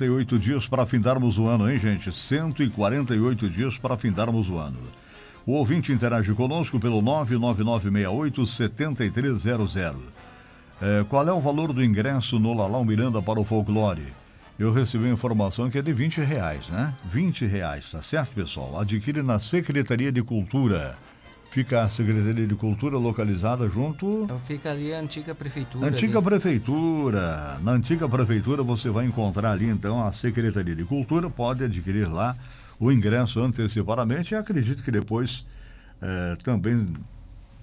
148 dias para findarmos o ano, hein, gente? 148 dias para findarmos o ano. O ouvinte interage conosco pelo 99968-7300. É, qual é o valor do ingresso no Lalau Miranda para o folclore? Eu recebi a informação que é de 20 reais, né? 20 reais, tá certo, pessoal? Adquire na Secretaria de Cultura. Fica a Secretaria de Cultura localizada junto. Então fica ali a antiga prefeitura. Antiga ali. prefeitura. Na antiga prefeitura você vai encontrar ali então a Secretaria de Cultura, pode adquirir lá o ingresso antecipadamente e acredito que depois eh, também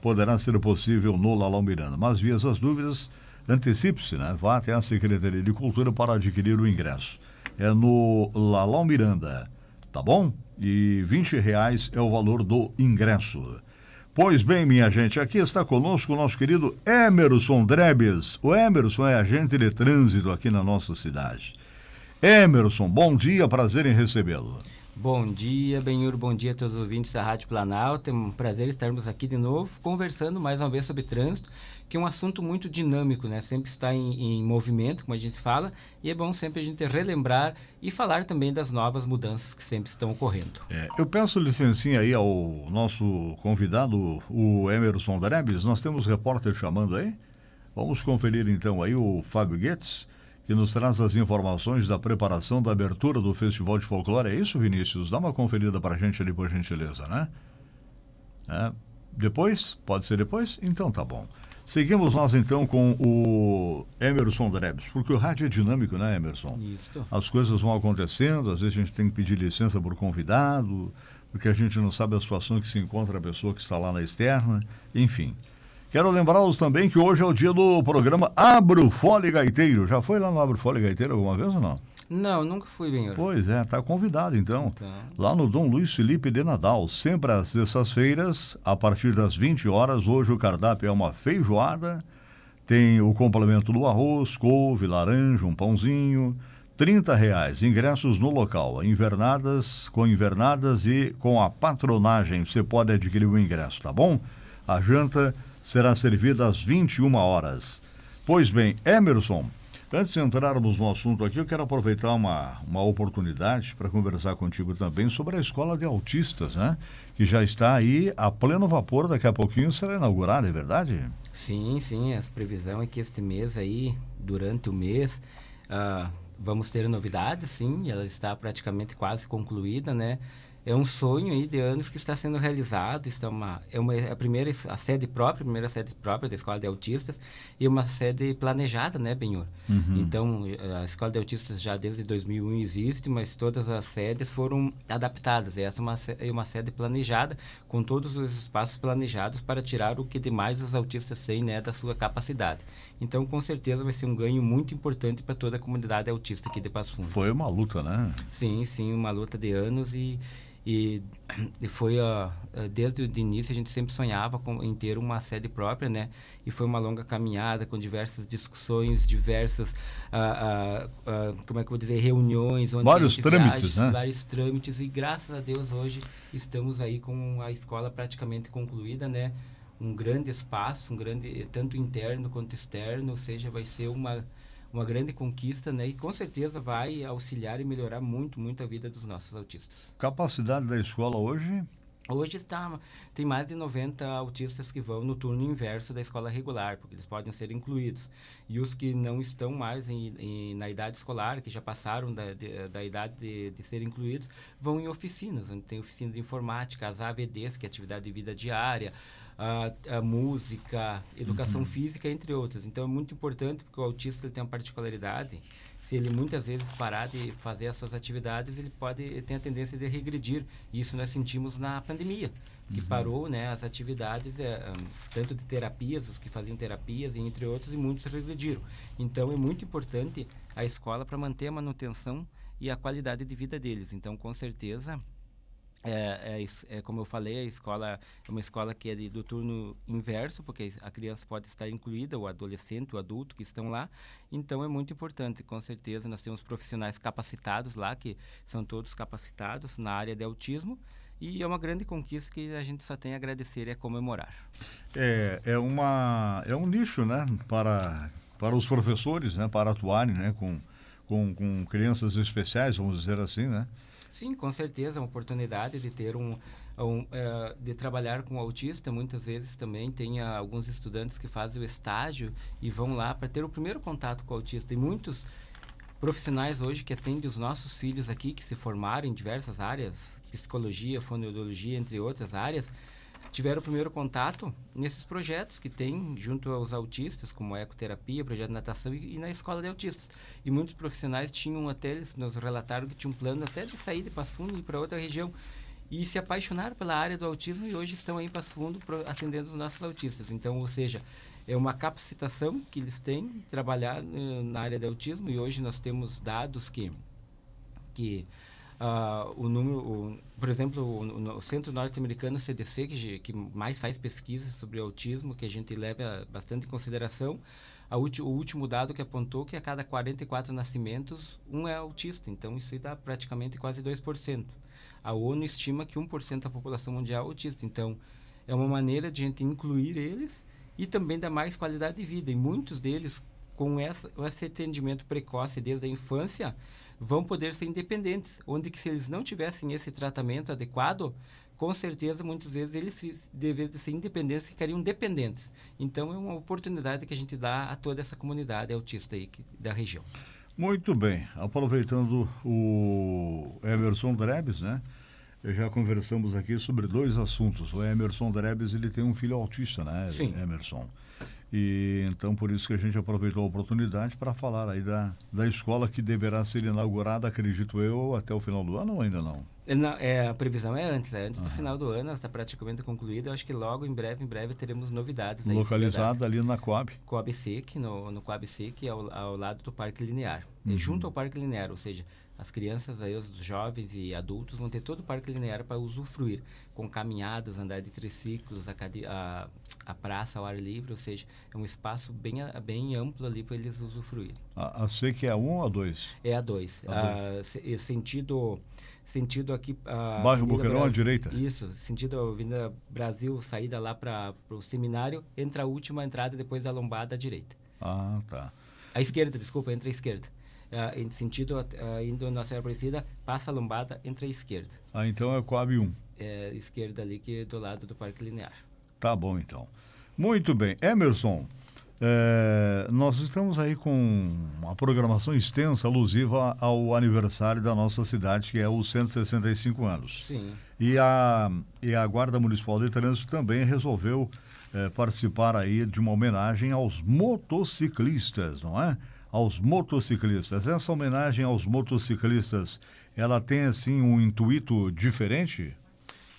poderá ser possível no Lalau Miranda. Mas via essas dúvidas, antecipe-se, né? Vá até a Secretaria de Cultura para adquirir o ingresso. É no Lalau Miranda, tá bom? E 20 reais é o valor do ingresso. Pois bem, minha gente, aqui está conosco o nosso querido Emerson Drebes. O Emerson é agente de trânsito aqui na nossa cidade. Emerson, bom dia, prazer em recebê-lo. Bom dia, Benhur, bom dia a todos os ouvintes da Rádio Planalto. É um prazer estarmos aqui de novo, conversando mais uma vez sobre trânsito, que é um assunto muito dinâmico, né? Sempre está em, em movimento, como a gente fala, e é bom sempre a gente relembrar e falar também das novas mudanças que sempre estão ocorrendo. É, eu peço licencinha aí ao nosso convidado, o Emerson Drebes. Nós temos repórter chamando aí. Vamos conferir então aí o Fábio Guedes que nos traz as informações da preparação da abertura do Festival de Folclore. É isso, Vinícius? Dá uma conferida para a gente ali, por gentileza, né? É. Depois? Pode ser depois? Então tá bom. Seguimos nós então com o Emerson Drebs, porque o rádio é dinâmico, né, Emerson? Isso. As coisas vão acontecendo, às vezes a gente tem que pedir licença por convidado, porque a gente não sabe a situação que se encontra a pessoa que está lá na externa, enfim. Quero lembrá-los também que hoje é o dia do programa Abro Fole Gaiteiro. Já foi lá no Abro Fole Gaiteiro alguma vez ou não? Não, nunca fui, bem. Pois é, tá convidado então. Então. Lá no Dom Luiz Felipe de Nadal, sempre às sextas-feiras, a partir das 20 horas. Hoje o cardápio é uma feijoada, tem o complemento do arroz, couve, laranja, um pãozinho. 30 reais, ingressos no local, invernadas, com invernadas e com a patronagem, você pode adquirir o ingresso, tá bom? A janta será servida às 21 horas. Pois bem, Emerson, antes de entrarmos no assunto aqui, eu quero aproveitar uma, uma oportunidade para conversar contigo também sobre a escola de autistas, né? Que já está aí a pleno vapor, daqui a pouquinho será inaugurada, é verdade? Sim, sim, a previsão é que este mês aí, durante o mês, uh, vamos ter novidades, sim, ela está praticamente quase concluída, né? É um sonho aí de anos que está sendo realizado. Está uma, é uma, é a primeira a sede própria, a primeira sede própria da Escola de Autistas e uma sede planejada, né, Benhor? Uhum. Então, a Escola de Autistas já desde 2001 existe, mas todas as sedes foram adaptadas. Essa é uma, é uma sede planejada, com todos os espaços planejados para tirar o que demais os autistas têm, né, da sua capacidade. Então, com certeza, vai ser um ganho muito importante para toda a comunidade autista aqui de Passo Fundo. Foi uma luta, né? Sim, sim, uma luta de anos e e, e foi uh, desde o início a gente sempre sonhava com, em ter uma sede própria, né? E foi uma longa caminhada com diversas discussões, diversas, uh, uh, como é que eu vou dizer, reuniões, vários trâmites, viagens, né? vários trâmites e graças a Deus hoje estamos aí com a escola praticamente concluída, né? Um grande espaço, um grande tanto interno quanto externo, ou seja, vai ser uma uma grande conquista, né? E com certeza vai auxiliar e melhorar muito, muito a vida dos nossos autistas. Capacidade da escola hoje? Hoje está, tem mais de 90 autistas que vão no turno inverso da escola regular, porque eles podem ser incluídos. E os que não estão mais em, em, na idade escolar, que já passaram da, de, da idade de, de ser incluídos, vão em oficinas, onde tem oficina de informática, as AVDs, que é atividade de vida diária, a, a música, educação uhum. física, entre outras. Então é muito importante porque o autista tem uma particularidade. Se ele muitas vezes parar de fazer as suas atividades, ele pode ter a tendência de regredir. E isso nós sentimos na pandemia, que uhum. parou né, as atividades, é, um, tanto de terapias, os que faziam terapias, entre outros, e muitos regrediram. Então é muito importante a escola para manter a manutenção e a qualidade de vida deles. Então, com certeza, é, é, é, como eu falei, a escola é uma escola que é de, do turno inverso, porque a criança pode estar incluída, o adolescente, o adulto que estão lá. Então é muito importante, com certeza. Nós temos profissionais capacitados lá, que são todos capacitados na área de autismo. E é uma grande conquista que a gente só tem a agradecer e a comemorar. É, é, uma, é um nicho, né, para, para os professores, né, para atuarem, né, com com, com crianças especiais, vamos dizer assim, né? Sim, com certeza, é uma oportunidade de ter um, um é, de trabalhar com autista. Muitas vezes também tem uh, alguns estudantes que fazem o estágio e vão lá para ter o primeiro contato com o autista. E muitos profissionais hoje que atendem os nossos filhos aqui, que se formaram em diversas áreas, psicologia, fonoaudiologia, entre outras áreas, tiveram o primeiro contato nesses projetos que tem junto aos autistas, como ecoterapia, projeto de natação e, e, na escola de autistas. E muitos profissionais tinham até, eles nos relataram que tinham um plano até de sair de Passo Fundo e ir para outra região. E se apaixonaram pela área do autismo e hoje estão aí em Passo Fundo atendendo os nossos autistas. Então, ou seja, é uma capacitação que eles têm trabalhar uh, na área de autismo e hoje nós temos dados que que uh, o número, o, por exemplo, o, o Centro Norte-Americano CDC, que, que mais faz pesquisas sobre autismo, que a gente leva bastante em consideração, ulti, o último dado que apontou que a cada 44 nascimentos, um é autista. Então, isso dá praticamente quase 2%. A ONU estima que 1% da população mundial é autista. Então, é uma maneira de a gente incluir eles e também dar mais qualidade de vida. E muitos deles, com essa, esse atendimento precoce desde a infância, vão poder ser independentes, onde que se eles não tivessem esse tratamento adequado, com certeza, muitas vezes, eles, se, de ser independentes, ficariam dependentes. Então, é uma oportunidade que a gente dá a toda essa comunidade autista aí que, da região. Muito bem. Aproveitando o Emerson Drebes, né? Já conversamos aqui sobre dois assuntos. O Emerson Drebes, ele tem um filho autista, né, Sim. Emerson? E então por isso que a gente aproveitou a oportunidade para falar aí da, da escola que deverá ser inaugurada, acredito eu, até o final do ano ou ainda não? Não, é, a previsão é antes, é antes do final do ano, está praticamente concluída. Eu acho que logo, em breve, em breve, teremos novidades. Localizada ali na Coab. Coab Sec, no, no Coab Sec, ao, ao lado do Parque Linear. Uhum. junto ao Parque Linear, ou seja, as crianças, aí, os jovens e adultos vão ter todo o parque linear para usufruir, com caminhadas, andar de triciclos, a, a, a, praça ao ar livre, ou seja, é um espaço bem, bem amplo ali para eles usufruírem. A, a C que é a 1 um ou a 2? É a 2. sentido, sentido aqui... A Bairro Boqueirão à direita? Isso, sentido Avenida Brasil, saída lá para o seminário, entra a última entrada depois da lombada à direita. Ah, tá. À esquerda, desculpa, entra à esquerda uh, em sentido uh, indo na Serra Aparecida, passa a lombada, entra à esquerda. Ah, então é Coab 1. É, esquerda ali, que é do lado do Parque Linear. Tá bom, então. Muito bem. Emerson, é, nós estamos aí com uma programação extensa, alusiva ao aniversário da nossa cidade, que é os 165 anos. Sim. E a, e a Guarda Municipal de Trânsito também resolveu é, participar aí de uma homenagem aos motociclistas, não é? Aos motociclistas. Essa homenagem aos motociclistas, ela tem assim um intuito diferente?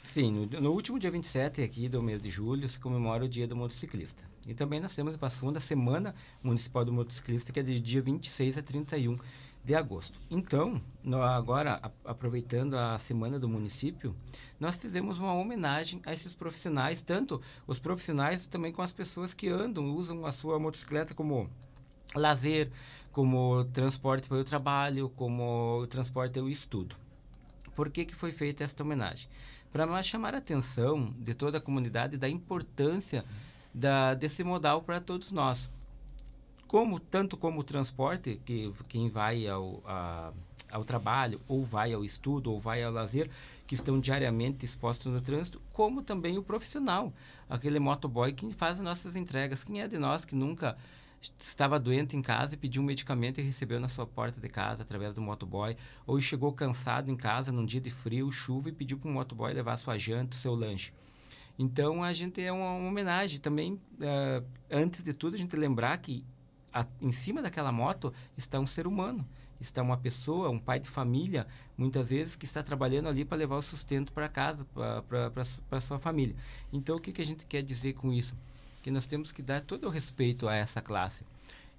Sim, no, no, último dia 27 aqui do mês de julho se comemora o Dia do Motociclista. E também nós temos em Passo Fundo a Semana Municipal do Motociclista, que é de dia 26 a 31 de agosto. Então, no, agora, a, aproveitando a Semana do Município, nós fizemos uma homenagem a esses profissionais, tanto os profissionais também com as pessoas que andam, usam a sua motocicleta como lazer, como transporte para o trabalho, como transporte para o estudo. Por que, que foi feita esta homenagem? Para chamar a atenção de toda a comunidade da importância da, desse modal para todos nós. Como, tanto como o transporte, que quem vai ao, a, ao trabalho, ou vai ao estudo, ou vai ao lazer, que estão diariamente expostos no trânsito, como também o profissional, aquele motoboy que faz as nossas entregas. Quem é de nós que nunca estava doente em casa e pediu um medicamento e recebeu na sua porta de casa através do motoboy, ou chegou cansado em casa num dia de frio, chuva e pediu para o motoboy levar sua janta, seu lanche. Então a gente é uma, uma homenagem também, uh, antes de tudo a gente lembrar que a, em cima daquela moto está um ser humano, está uma pessoa, um pai de família, muitas vezes que está trabalhando ali para levar o sustento para casa, para sua família. Então o que, que a gente quer dizer com isso? Que nós temos que dar todo o respeito a essa classe.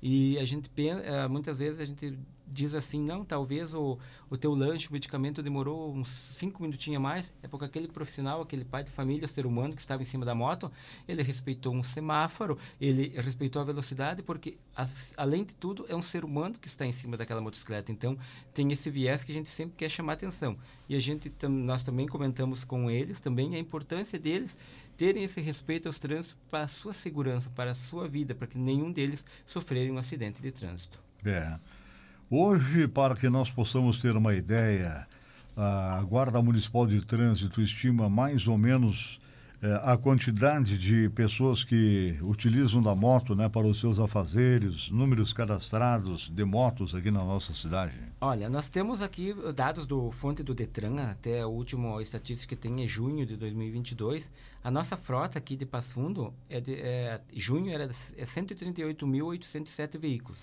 E a gente pensa, eh, muitas vezes a gente diz assim, não, talvez o, o teu lanche, o medicamento demorou uns cinco minutinhos a mais, é porque aquele profissional, aquele pai de família, ser humano que estava em cima da moto, ele respeitou um semáforo, ele respeitou a velocidade, porque as, além de tudo é um ser humano que está em cima daquela motocicleta. Então tem esse viés que a gente sempre quer chamar atenção. E a gente, nós também comentamos com eles também a importância deles terem esse respeito aos trânsitos para a sua segurança, para a sua vida, para que nenhum deles sofrerem um acidente de trânsito. É. Hoje, para que nós possamos ter uma ideia, a Guarda Municipal de Trânsito estima mais ou menos a quantidade de pessoas que utilizam da moto né, para os seus afazeres, números cadastrados de motos aqui na nossa cidade? Olha, nós temos aqui dados do fonte do Detran, até a última estatística que tem é junho de 2022. A nossa frota aqui de Passo Fundo, é de, é, junho era é 138.807 veículos.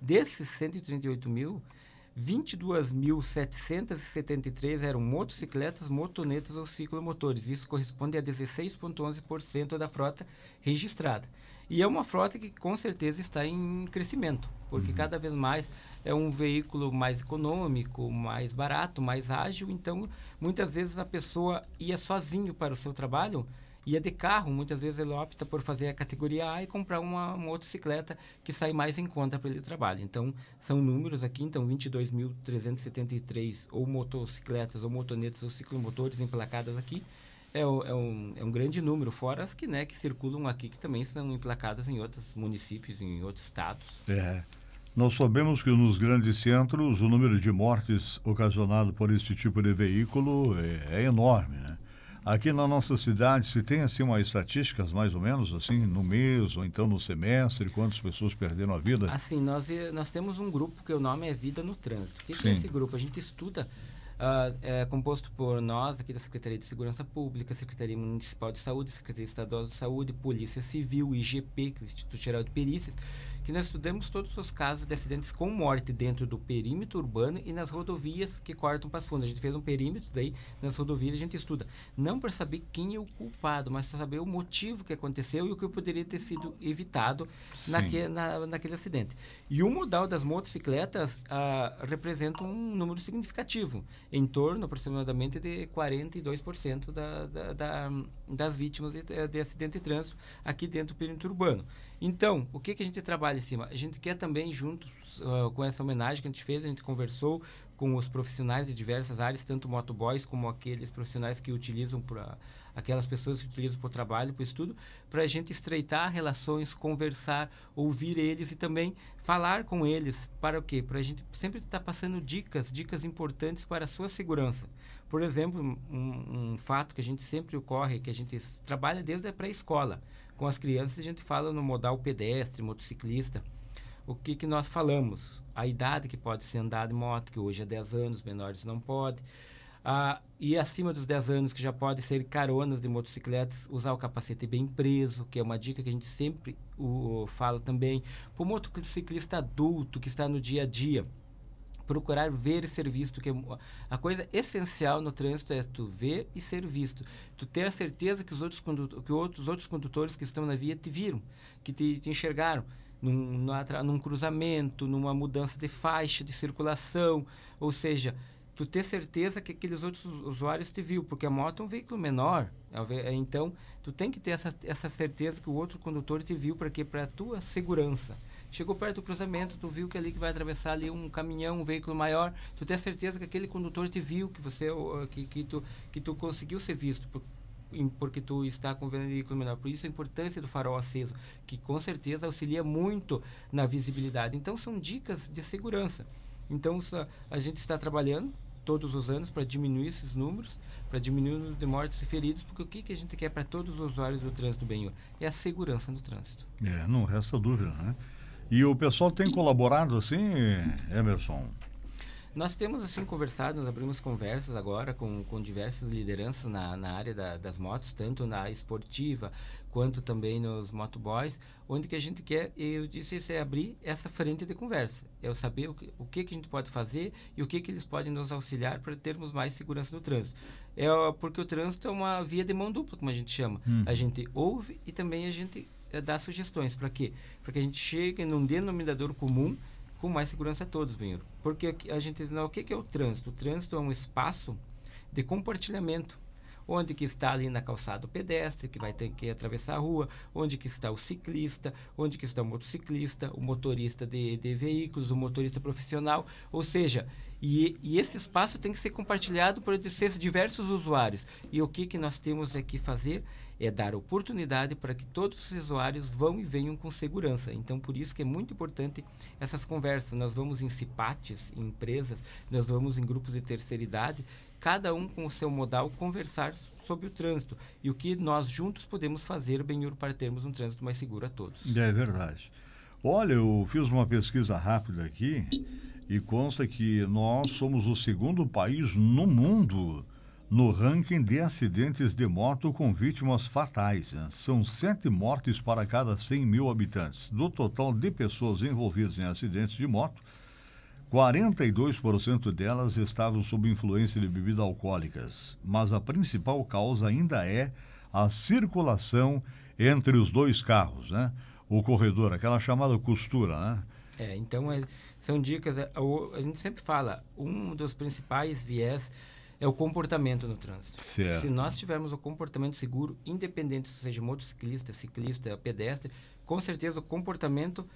Desses 138 mil, 22.773 eram motocicletas, motonetas ou ciclomotores. Isso corresponde a 16,11% da frota registrada. E é uma frota que com certeza está em crescimento, porque uhum. cada vez mais é um veículo mais econômico, mais barato, mais ágil. Então, muitas vezes a pessoa ia sozinho para o seu trabalho ia de carro, muitas vezes ele opta por fazer a categoria A e comprar uma, uma motocicleta que sai mais em conta para ele trabalho. Então, são números aqui, então 22.373 ou motocicletas, ou motonetas, ou ciclomotores emplacadas aqui, é, é, um, é um grande número, fora as que, né, que circulam aqui, que também são emplacadas em outros municípios, em outros estados. É. Nós sabemos que nos grandes centros o número de mortes ocasionado por este tipo de veículo é, é enorme, né? Aqui na nossa cidade, se tem assim uma estatísticas mais ou menos assim no mês ou então no semestre, quantas pessoas perderam a vida? Assim, nós nós temos um grupo que o nome é Vida no Trânsito. O que, que é esse grupo? A gente estuda Uh, é composto por nós, aqui da Secretaria de Segurança Pública, Secretaria Municipal de Saúde, Secretaria Estadual de Saúde, Polícia Civil, IGP, que é o Instituto Geral de Perícias, que nós estudamos todos os casos de acidentes com morte dentro do perímetro urbano e nas rodovias que cortam para as fundas. A gente fez um perímetro daí nas rodovias a gente estuda. Não para saber quem é o culpado, mas para saber o motivo que aconteceu e o que poderia ter sido evitado naque, na, naquele acidente. E o modal das motocicletas ah, representa um número significativo, em torno aproximadamente de 42% da, da, da, das vítimas de, de acidente de trânsito aqui dentro do perímetro urbano. Então, o que, que a gente trabalha em cima? A gente quer também, juntos uh, com essa homenagem que a gente fez, a gente conversou com os profissionais de diversas áreas, tanto motoboys como aqueles profissionais que utilizam para aquelas pessoas que utilizam para o trabalho, para o estudo, para a gente estreitar relações, conversar, ouvir eles e também falar com eles para o quê? Para a gente sempre estar tá passando dicas, dicas importantes para a sua segurança. Por exemplo, um, um fato que a gente sempre ocorre, que a gente trabalha desde a pré-escola com as crianças, a gente fala no modal pedestre, motociclista. O que, que nós falamos? A idade que pode ser andar de moto, que hoje é 10 anos, menores não pode. Ah, e acima dos 10 anos, que já pode ser caronas de motocicletas, usar o capacete bem preso, que é uma dica que a gente sempre o, fala também. Para o motociclista adulto que está no dia a dia, procurar ver e ser visto, que é a coisa essencial no trânsito é tu ver e ser visto. Tu ter a certeza que os outros, que outros, outros condutores que estão na via te viram, que te, te enxergaram. Num, num cruzamento, numa mudança de faixa de circulação, ou seja, tu ter certeza que aqueles outros usuários te viu, porque a moto é um veículo menor, é, então tu tem que ter essa, essa certeza que o outro condutor te viu para que para tua segurança. Chegou perto do cruzamento, tu viu que ali que vai atravessar ali um caminhão, um veículo maior, tu tem certeza que aquele condutor te viu, que você que, que tu que tu conseguiu ser visto por, porque tu está com o veículo menor. Por isso a importância do farol aceso, que com certeza auxilia muito na visibilidade. Então são dicas de segurança. Então a gente está trabalhando todos os anos para diminuir esses números, para diminuir o número de mortes e feridos, porque o que, que a gente quer para todos os usuários do trânsito, bem, é a segurança no trânsito. É, não resta dúvida, né? E o pessoal tem colaborado assim, Emerson? Nós temos assim conversado, nós abrimos conversas agora com, com diversas lideranças na, na área da, das motos, tanto na esportiva quanto também nos motoboys, onde que a gente quer, eu disse isso, é abrir essa frente de conversa, é saber o que, o que, que a gente pode fazer e o que, que eles podem nos auxiliar para termos mais segurança no trânsito. É porque o trânsito é uma via de mão dupla, como a gente chama. Hum. A gente ouve e também a gente é, dar sugestões. Para quê? Para que a gente chegue num denominador comum com mais segurança a todos, Benhur. Porque a gente não, o que, é o trânsito? O trânsito é um espaço de compartilhamento onde que está ali na calçada o pedestre, que vai ter que atravessar a rua, onde que está o ciclista, onde que está o motociclista, o motorista de, de veículos, o motorista profissional, ou seja, E, e, esse espaço tem que ser compartilhado por esses diversos usuários. E o que, que nós temos aqui fazer é dar oportunidade para que todos os usuários vão e venham com segurança. Então, por isso que é muito importante essas conversas. Nós vamos em CIPATES, em empresas, nós vamos em grupos de terceira idade, cada um com o seu modal conversar sobre o trânsito e o que nós juntos podemos fazer, Benhur, para termos um trânsito mais seguro a todos. É verdade. Olha, eu fiz uma pesquisa rápida aqui e consta que nós somos o segundo país no mundo no ranking de acidentes de moto com vítimas fatais. Né? São sete mortes para cada 100 mil habitantes. Do total de pessoas envolvidas em acidentes de moto, 42% delas estavam sob influência de bebidas alcoólicas. Mas a principal causa ainda é a circulação entre os dois carros, né? O corredor, aquela chamada costura, né? É, então é, são dicas. É, a gente sempre fala, um dos principais viés é o comportamento no trânsito. Certo. Se nós tivermos o comportamento seguro, independente se seja motociclista, ciclista, pedestre, com certeza o comportamento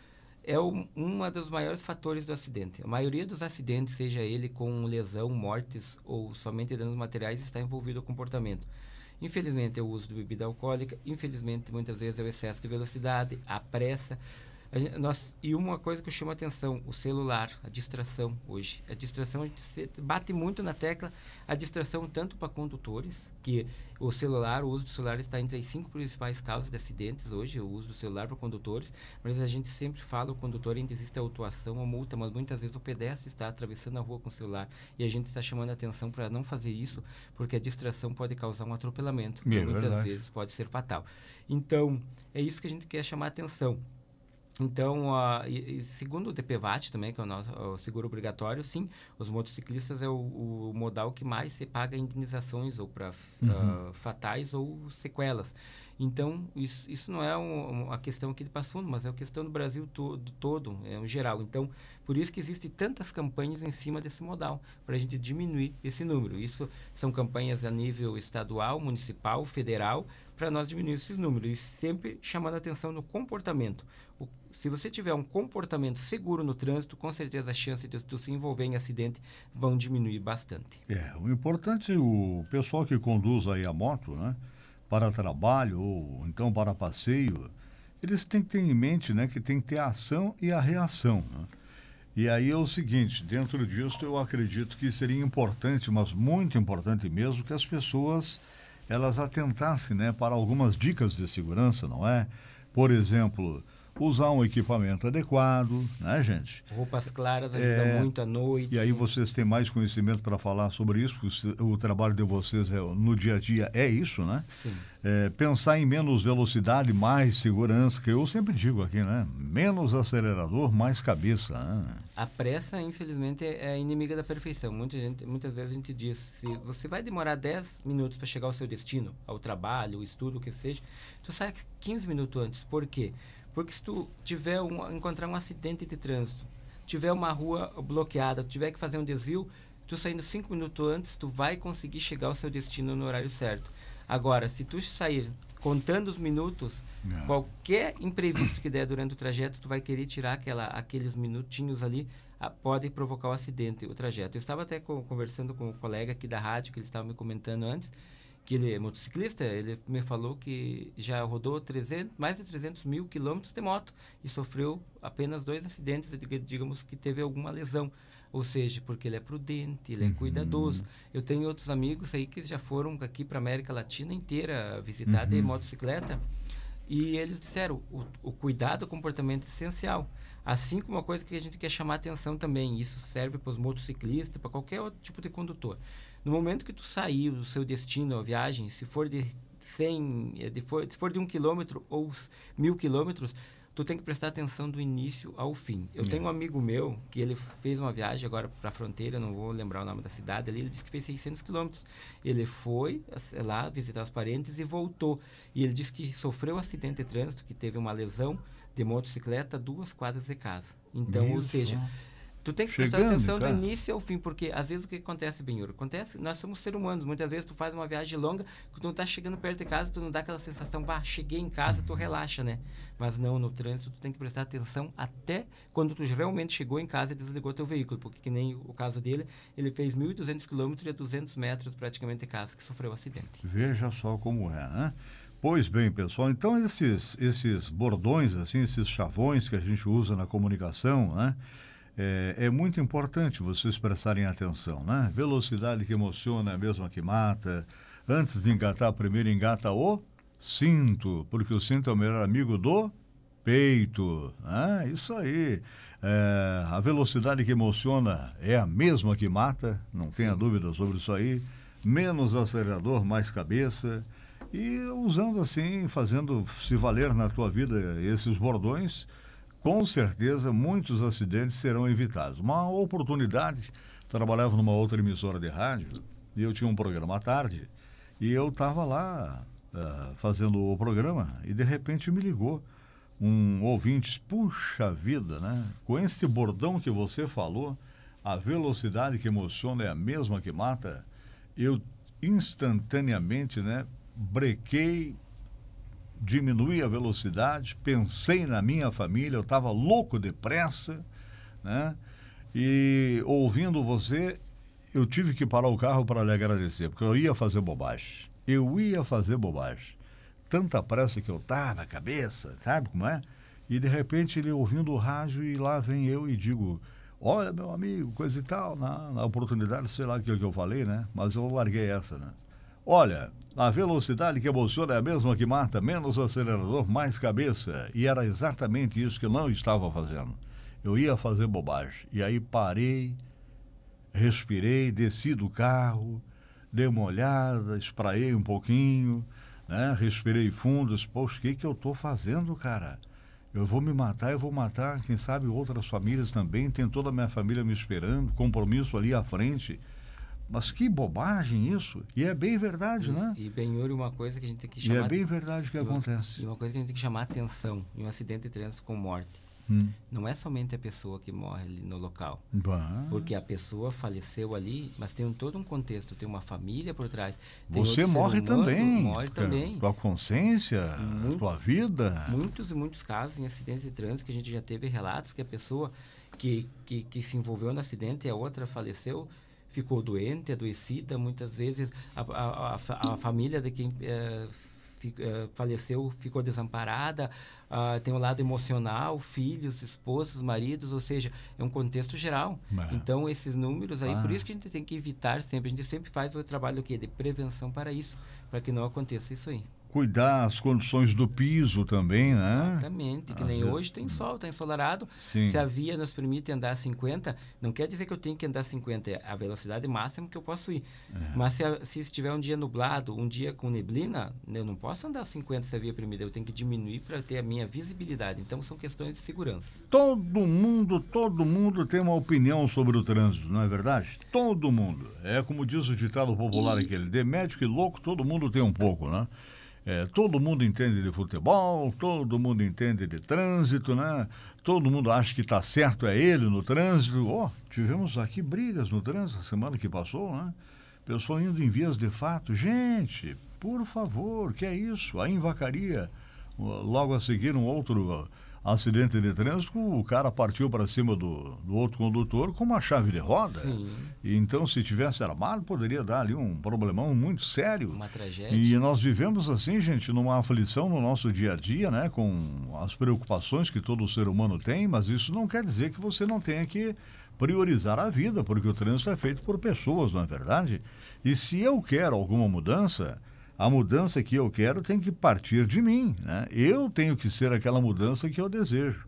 é um, um dos maiores fatores do acidente. A maioria dos acidentes, seja ele com lesão, mortes ou somente danos materiais, está envolvido o comportamento. Infelizmente, é o uso de bebida alcoólica, infelizmente, muitas vezes é o excesso de velocidade, a pressa, Gente, nós, e uma coisa que eu chamo a atenção, o celular, a distração hoje. A distração, a gente bate muito na tecla, a distração tanto para condutores, que o celular, o uso do celular está entre as cinco principais causas de acidentes hoje, o uso do celular para condutores, mas a gente sempre fala, o condutor ainda existe a autuação ou multa, mas muitas vezes o pedestre está atravessando a rua com o celular e a gente está chamando a atenção para não fazer isso, porque a distração pode causar um atropelamento, é muitas verdade. vezes pode ser fatal. Então, é isso que a gente quer chamar a atenção. Então, uh, e, e segundo o DPVAT também, que é o nosso o seguro obrigatório, sim, os motociclistas é o, o, modal que mais se paga indenizações ou para uhum. uh, fatais ou sequelas. Então, isso, isso não é um, uma questão aqui de Passo Fundo, mas é uma questão do Brasil todo, todo é um geral. Então, por isso que existem tantas campanhas em cima desse modal, para a gente diminuir esse número. Isso são campanhas a nível estadual, municipal, federal, para nós diminuir esses números. E sempre chamando atenção no comportamento. O, se você tiver um comportamento seguro no trânsito, com certeza as chances de tu se envolver em acidente vão diminuir bastante. É, o importante é o pessoal que conduz aí a moto, né? Para trabalho ou então para passeio, eles têm que ter em mente né, que tem que ter a ação e a reação. Né? E aí é o seguinte, dentro disso eu acredito que seria importante, mas muito importante mesmo, que as pessoas elas atentassem né, para algumas dicas de segurança, não é? Por exemplo, usar um equipamento adequado, né, gente? Roupas claras ajudam é, muito à noite. E aí vocês têm mais conhecimento para falar sobre isso, porque o trabalho de vocês é, no dia a dia é isso, né? Sim. É, pensar em menos velocidade, mais segurança, que eu sempre digo aqui, né? Menos acelerador, mais cabeça. Né? A pressa, infelizmente, é inimiga da perfeição. Muita gente, muitas vezes a gente diz, se você vai demorar 10 minutos para chegar ao seu destino, ao trabalho, ao estudo, o que seja, tu sai 15 minutos antes. Por quê? Porque se tu tiver um, encontrar um acidente de trânsito, tiver uma rua bloqueada, tiver que fazer um desvio, tu saindo cinco minutos antes, tu vai conseguir chegar ao seu destino no horário certo. Agora, se tu sair contando os minutos, Não. qualquer imprevisto que der durante o trajeto, tu vai querer tirar aquela, aqueles minutinhos ali, a, pode provocar o um acidente, o trajeto. Eu estava até conversando com um colega aqui da rádio, que ele estava me comentando antes, que ele é motociclista, ele me falou que já rodou 300, mais de 300 mil quilômetros de moto e sofreu apenas dois acidentes, digamos que teve alguma lesão. Ou seja, porque ele é prudente, ele é uhum. cuidadoso. Eu tenho outros amigos aí que já foram aqui para a América Latina inteira visitar uhum. de motocicleta e eles disseram o, o cuidado, o comportamento é essencial. Assim como uma coisa que a gente quer chamar atenção também, isso serve para os motociclistas, para qualquer outro tipo de condutor. No momento que tu sair do seu destino, a viagem, se for de 100, eh, de for, se for de um quilômetro ou mil quilômetros, tu tem que prestar atenção do início ao fim. Eu tenho um amigo meu que ele fez uma viagem agora para a fronteira, não vou lembrar o nome da cidade ali, ele disse que fez 600 quilômetros. Ele foi lá visitar os parentes e voltou. E ele disse que sofreu um acidente de trânsito, que teve uma lesão de motocicleta duas quadras de casa. Então, Isso. ou seja, Tu tem que prestar atenção do início ao fim, porque às vezes o que acontece, Benhur? Acontece, nós somos seres humanos. Muitas vezes tu faz uma viagem longa, tu tá chegando perto de casa, tu não dá aquela sensação, bah, cheguei em casa, tu relaxa, né? Mas não, no trânsito tu tem que prestar atenção até quando tu realmente chegou em casa e desligou teu veículo, porque que nem o caso dele, ele fez 1.200 quilômetros e a 200 metros praticamente de casa que sofreu o acidente. Veja só como é, né? Pois bem, pessoal, então esses, esses bordões, assim, esses chavões que a gente usa na comunicação, né? É, é, muito importante vocês prestarem atenção, né? Velocidade que emociona é a mesma que mata. Antes de engatar, primeiro engata o cinto, porque o cinto é o melhor amigo do peito. Ah, isso aí. É, a velocidade que emociona é a mesma que mata, não tenha dúvida sobre isso aí. Menos acelerador, mais cabeça e usando assim, fazendo se valer na tua vida esses bordões, com certeza muitos acidentes serão evitados. Uma oportunidade, trabalhava numa outra emissora de rádio e eu tinha um programa à tarde e eu estava lá uh, fazendo o programa e de repente me ligou um ouvinte, puxa vida, né? Com este bordão que você falou, a velocidade que emociona é a mesma que mata. Eu instantaneamente, né, brequei, diminui a velocidade, pensei na minha família, eu estava louco depressa, né? E ouvindo você, eu tive que parar o carro para lhe agradecer, porque eu ia fazer bobagem. Eu ia fazer bobagem. Tanta pressa que eu tava cabeça, sabe como é? E de repente ele ouvindo o rádio e lá vem eu e digo: Olha, meu amigo, coisa e tal, na, na oportunidade, sei lá o que, que eu falei, né? Mas eu larguei essa, né? Olha, a velocidade que emociona é a mesma que mata, menos acelerador, mais cabeça. E era exatamente isso que eu não estava fazendo. Eu ia fazer bobagem. E aí parei, respirei, desci do carro, dei uma olhada, espraiei um pouquinho, né? respirei fundo. Disse, Poxa, o que, que eu estou fazendo, cara? Eu vou me matar, eu vou matar, quem sabe, outras famílias também. Tem toda a minha família me esperando, compromisso ali à frente. Mas que bobagem isso. E é bem verdade, isso, né? E, Benhur, uma coisa que a gente tem que chamar... E é bem verdade que acontece. E uma coisa que a gente tem que chamar atenção em um acidente de trânsito com morte. Hum. Não é somente a pessoa que morre ali no local. Bah. Porque a pessoa faleceu ali, mas tem um, todo um contexto, tem uma família por trás. Você morre humano, também. Morre também. Tua consciência, Muito, tua vida. Muitos e muitos casos em acidentes de trânsito que a gente já teve relatos que a pessoa que, que, que se envolveu no acidente e a outra faleceu, ficou doente, adoecida, muitas vezes a, a, a, a família de quem é, fi, é, faleceu ficou desamparada, uh, tem o um lado emocional, filhos, esposas, maridos, ou seja, é um contexto geral. Então, esses números aí, ah. por isso que a gente tem que evitar sempre, a gente sempre faz o trabalho do quê? de prevenção para isso, para que não aconteça isso aí cuidar as condições do piso também, né? Exatamente, que nem hoje tem sol, está ensolarado. Sim. Se a via nos permite andar 50, não quer dizer que eu tenho que andar 50, é a velocidade máxima que eu posso ir. É. Mas se, a, se estiver um dia nublado, um dia com neblina, eu não posso andar 50 se a via permite, eu tenho que diminuir para ter a minha visibilidade. Então são questões de segurança. Todo mundo, todo mundo tem uma opinião sobre o trânsito, não é verdade? Todo mundo. É como diz o ditado popular e... aquele, de médico e louco, todo mundo tem um pouco, né? É, todo mundo entende de futebol, todo mundo entende de trânsito, né? Todo mundo acha que está certo é ele no trânsito. Oh, tivemos aqui brigas no trânsito semana que passou, né? Pessoa indo em vias de fato. Gente, por favor, que é isso? Aí em Vacaria, logo a seguir um outro acidente de trânsito, o cara partiu para cima do, do outro condutor com uma chave de roda. Sim. Então, se tivesse armado, poderia dar ali um problemão muito sério. Uma tragédia. E nós vivemos assim, gente, numa aflição no nosso dia a dia, né? Com as preocupações que todo ser humano tem, mas isso não quer dizer que você não tenha que priorizar a vida, porque o trânsito é feito por pessoas, não é verdade? E se eu quero alguma mudança, a mudança que eu quero tem que partir de mim. Né? Eu tenho que ser aquela mudança que eu desejo.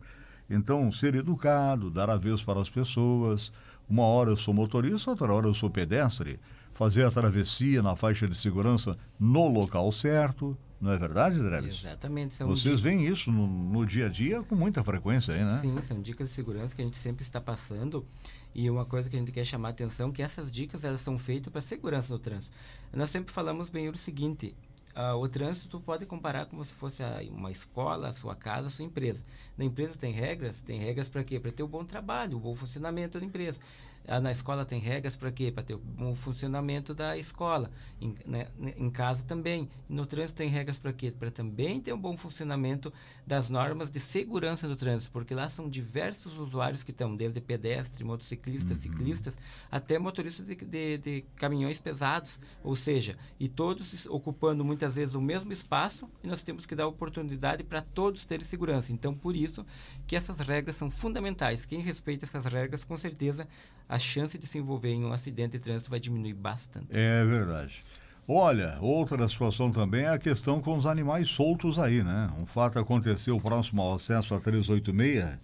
Então, ser educado, dar a vez para as pessoas. Uma hora eu sou motorista, outra hora eu sou pedestre. Fazer a travessia na faixa de segurança no local certo. Não é verdade, Dreves? Exatamente. São Vocês veem isso no, no, dia a dia com muita frequência aí, né? Sim, são dicas de segurança que a gente sempre está passando. E uma coisa que a gente quer chamar a atenção é que essas dicas elas são feitas para segurança no trânsito. Nós sempre falamos bem o seguinte, uh, o trânsito pode comparar como se fosse a, uma escola, a sua casa, a sua empresa. Na empresa tem regras, tem regras para quê? Para ter um bom trabalho, o um bom funcionamento da empresa. Ah, na escola tem regras para quê? Para ter um funcionamento da escola. Em, né, em casa também. no trânsito tem regras para quê? Para também ter um bom funcionamento das normas de segurança no trânsito, porque lá são diversos usuários que estão, desde pedestre, motociclistas, uhum. ciclistas, até motoristas de, de, de, caminhões pesados. Ou seja, e todos ocupando muitas vezes o mesmo espaço e nós temos que dar oportunidade para todos terem segurança. Então, por isso que essas regras são fundamentais. Quem respeita essas regras, com certeza, a chance de se envolver em um acidente de trânsito vai diminuir bastante. É verdade. Olha, outra situação também é a questão com os animais soltos aí, né? Um fato aconteceu próximo ao acesso a 386,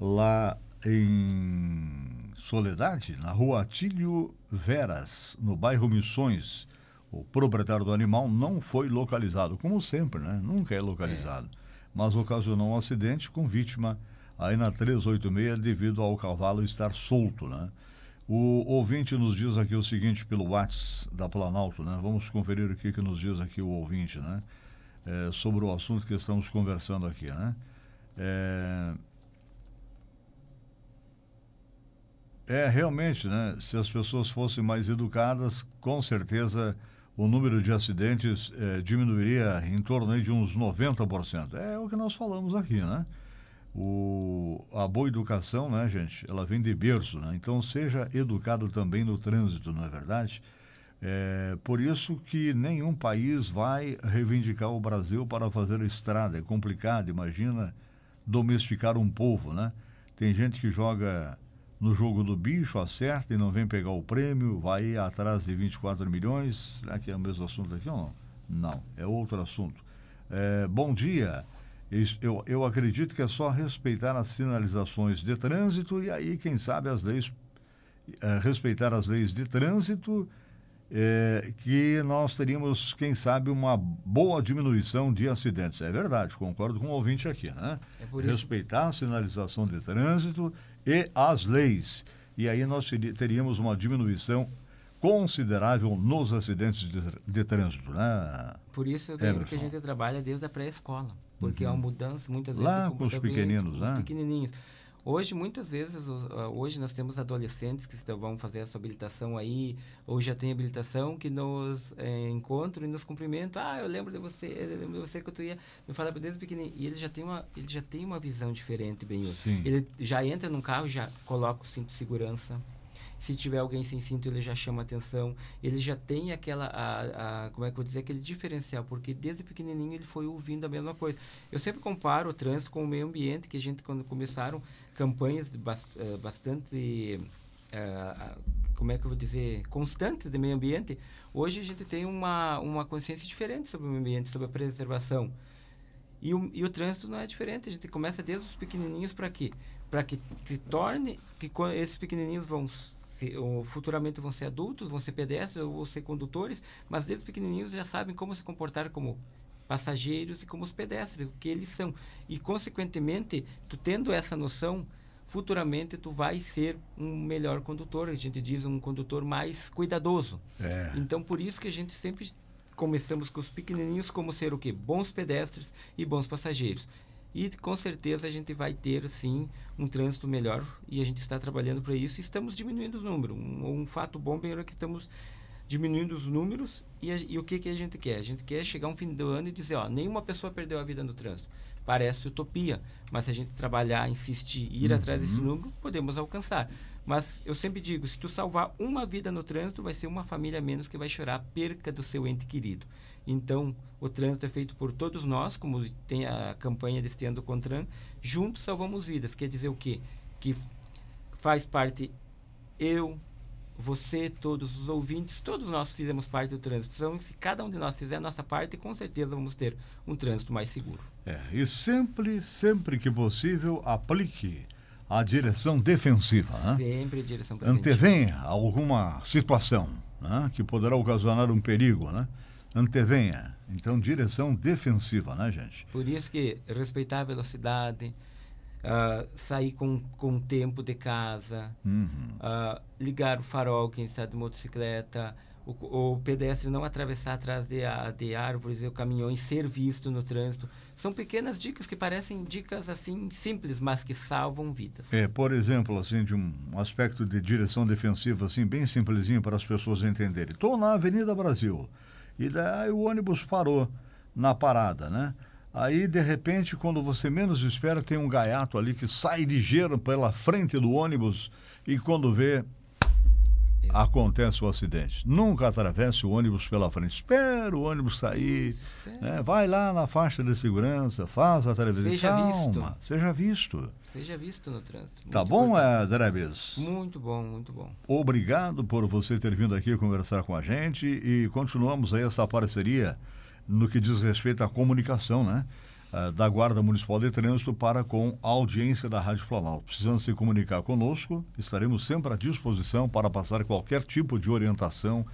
lá em Soledade, na rua Atílio Veras, no bairro Missões. O proprietário do animal não foi localizado, como sempre, né? Nunca é localizado. É. Mas ocasionou um acidente com vítima aí na 386 devido ao cavalo estar solto, né? O ouvinte nos diz aqui o seguinte pelo WhatsApp da Planalto, né? Vamos conferir o que, que nos diz aqui o ouvinte, né? É, sobre o assunto que estamos conversando aqui, né? É, é realmente, né? Se as pessoas fossem mais educadas, com certeza o número de acidentes é, diminuiria em torno de uns 90%. É o que nós falamos aqui, né? O, a boa educação, né, gente, ela vem de berço, né? Então seja educado também no trânsito, não é verdade? É, por isso que nenhum país vai reivindicar o Brasil para fazer estrada. É complicado, imagina domesticar um povo, né? Tem gente que joga no jogo do bicho, acerta e não vem pegar o prêmio, vai atrás de 24 milhões. Será que é o mesmo assunto aqui ou não? Não, é outro assunto. É, bom dia. Eu, eu acredito que é só respeitar as sinalizações de trânsito e aí, quem sabe, as leis, é, respeitar as leis de trânsito, é, que nós teríamos, quem sabe, uma boa diminuição de acidentes. É verdade, concordo com o ouvinte aqui, né? É respeitar a sinalização de trânsito e as leis. E aí nós teríamos uma diminuição considerável nos acidentes de, de trânsito, né? Por isso que a gente trabalha desde a pré-escola porque uhum. é uma mudança muitas vezes lá com os pequeninos, né? Pequenininhos. Hoje, muitas vezes, ah, hoje nós temos adolescentes que estão, vão fazer essa habilitação aí, ou já tem habilitação, que nos é, encontram e nos cumprimentam. Ah, eu lembro de você, eu lembro de você que tu ia me falar desde pequenininho. E eles já têm uma, eles já têm uma visão diferente, bem Ele já entra num carro, já coloca o cinto de segurança, se tiver alguém sem cinto, ele já chama atenção. Ele já tem aquela, a, a, como é que eu vou dizer, aquele diferencial, porque desde pequenininho ele foi ouvindo a mesma coisa. Eu sempre comparo o trânsito com o meio ambiente, que a gente, quando começaram campanhas de bast, uh, bastante, uh, como é que eu vou dizer, constantes de meio ambiente, hoje a gente tem uma, uma consciência diferente sobre o meio ambiente, sobre a preservação. E o, e o trânsito não é diferente, a gente começa desde os pequenininhos para quê? Para que se torne, que esses pequenininhos vão se, ou, futuramente vão ser adultos, vão ser pedestres ou vão ser condutores, mas desde pequenininhos já sabem como se comportar como passageiros e como os pedestres, o que eles são. E, consequentemente, tu tendo essa noção, futuramente tu vai ser um melhor condutor. A gente diz um condutor mais cuidadoso. É. Então, por isso que a gente sempre começamos com os pequenininhos como ser o quê? Bons pedestres e bons passageiros. E com certeza a gente vai ter, sim, um trânsito melhor e a gente está trabalhando para isso e estamos diminuindo os números. Um, um fato bom bem é que estamos diminuindo os números e, a, e, o que, que a gente quer? A gente quer chegar um fim do ano e dizer, ó, nenhuma pessoa perdeu a vida no trânsito. Parece utopia, mas se a gente trabalhar, insistir e ir uhum. atrás desse número, podemos alcançar. Mas eu sempre digo, se tu salvar uma vida no trânsito, vai ser uma família menos que vai chorar a perca do seu ente querido. Então, o trânsito é feito por todos nós, como tem a campanha deste ano do Contran. Juntos salvamos vidas. Quer dizer o quê? Que faz parte eu, você, todos os ouvintes, todos nós fizemos parte do trânsito. Então, se cada um de nós fizer a nossa parte, com certeza vamos ter um trânsito mais seguro. É, e sempre, sempre que possível, aplique a direção defensiva. Né? Sempre a direção preventiva. Antevenha alguma situação né, que poderá ocasionar um perigo, né? Antevenha. Então, direção defensiva, né, gente? Por isso que respeitar a velocidade, uh, sair com, com tempo de casa, uhum. uh, ligar o farol quem está de motocicleta, o, o pedestre não atravessar atrás de, de árvores e caminhões, ser visto no trânsito. São pequenas dicas que parecem dicas assim simples, mas que salvam vidas. É, por exemplo, assim, de um aspecto de direção defensiva, assim, bem simplesinho para as pessoas entenderem. Estou na Avenida Brasil e daí o ônibus parou na parada, né? Aí, de repente, quando você menos espera, tem um gaiato ali que sai ligeiro pela frente do ônibus e quando vê, acontece o acidente. Nunca atravesse o ônibus pela frente. Espera o ônibus sair. Né? Vai lá na faixa de segurança, faz a televisão. Seja Calma, visto. Seja visto. Seja visto no trânsito. Tá Muito bom, importante. é, Drebes? Muito bom, muito bom. Obrigado por você ter vindo aqui conversar com a gente e continuamos aí essa parceria no que diz respeito à comunicação, né? Eh, Da Guarda Municipal de Trânsito para com a audiência da Rádio Planalto. Precisando se comunicar conosco, estaremos sempre à disposição para passar qualquer tipo de orientação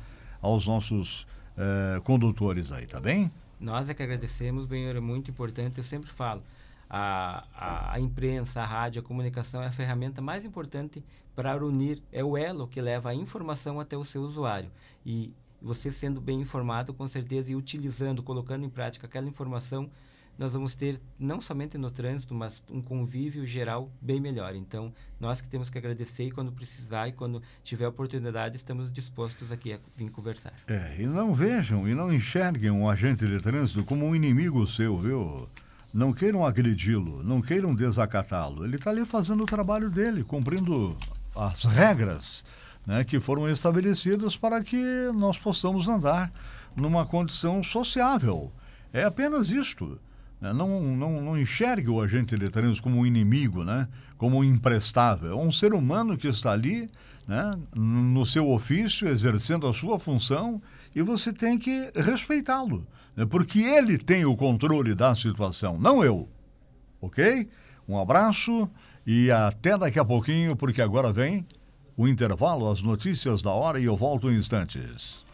aos nossos eh, condutores aí, tá bem? Nós é que agradecemos, Benhor, é muito importante. Eu sempre falo, a, a, a imprensa, a rádio, a comunicação é a ferramenta mais importante para unir, é o elo que leva a informação até o seu usuário. E você sendo bem informado, com certeza, e utilizando, colocando em prática aquela informação, nós vamos ter, não somente no trânsito, mas um convívio geral bem melhor. Então, nós que temos que agradecer e quando precisar e quando tiver oportunidade, estamos dispostos aqui a vir conversar. É, e não vejam e não enxerguem um agente de trânsito como um inimigo seu, viu? Não queiram agredi-lo, não queiram desacatá-lo. Ele está ali fazendo o trabalho dele, cumprindo as regras né, que foram estabelecidas para que nós possamos andar numa condição sociável. É apenas isto. Né? Não, não, não enxergue o agente de trânsito como um inimigo, né? como um imprestável. É um ser humano que está ali né? no seu ofício, exercendo a sua função, e você tem que respeitá-lo, né? porque ele tem o controle da situação, não eu. Ok? Um abraço e até daqui a pouquinho, porque agora vem o intervalo, as notícias da hora e eu volto em instantes.